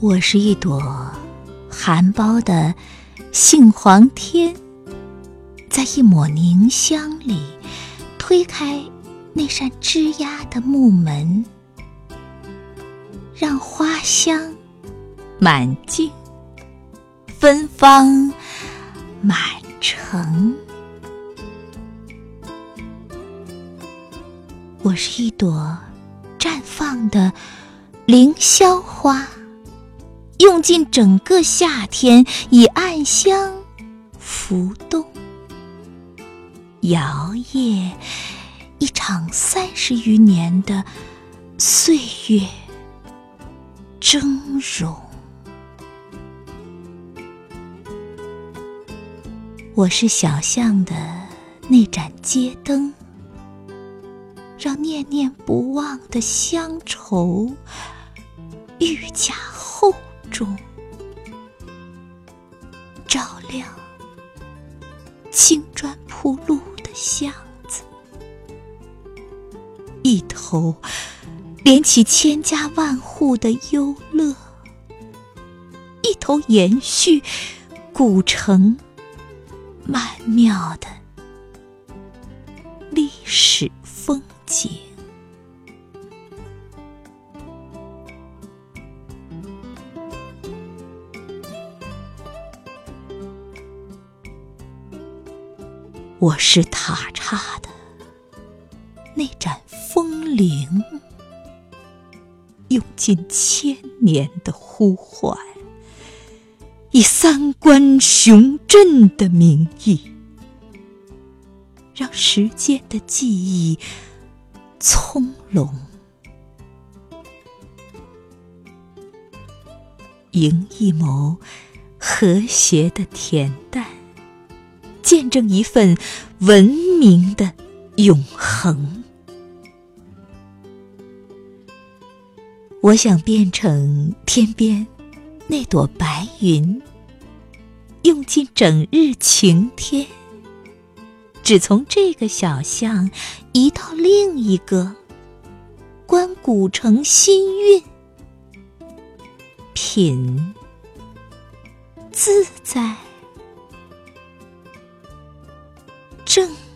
我是一朵含苞的杏黄天，在一抹凝香里推开那扇吱呀的木门，让花香满径，芬芳满城。我是一朵绽放的凌霄花。用尽整个夏天，以暗香浮动，摇曳一场三十余年的岁月峥嵘。我是小巷的那盏街灯，让念念不忘的乡愁愈加厚。中照亮青砖铺路的巷子，一头连起千家万户的忧乐，一头延续古城曼妙的历史风景。我是塔刹的那盏风铃，用尽千年的呼唤，以三观雄镇的名义，让时间的记忆葱茏，迎一眸和谐的恬淡。见证一份文明的永恒。我想变成天边那朵白云，用尽整日晴天，只从这个小巷移到另一个，观古城新韵，品自在。正。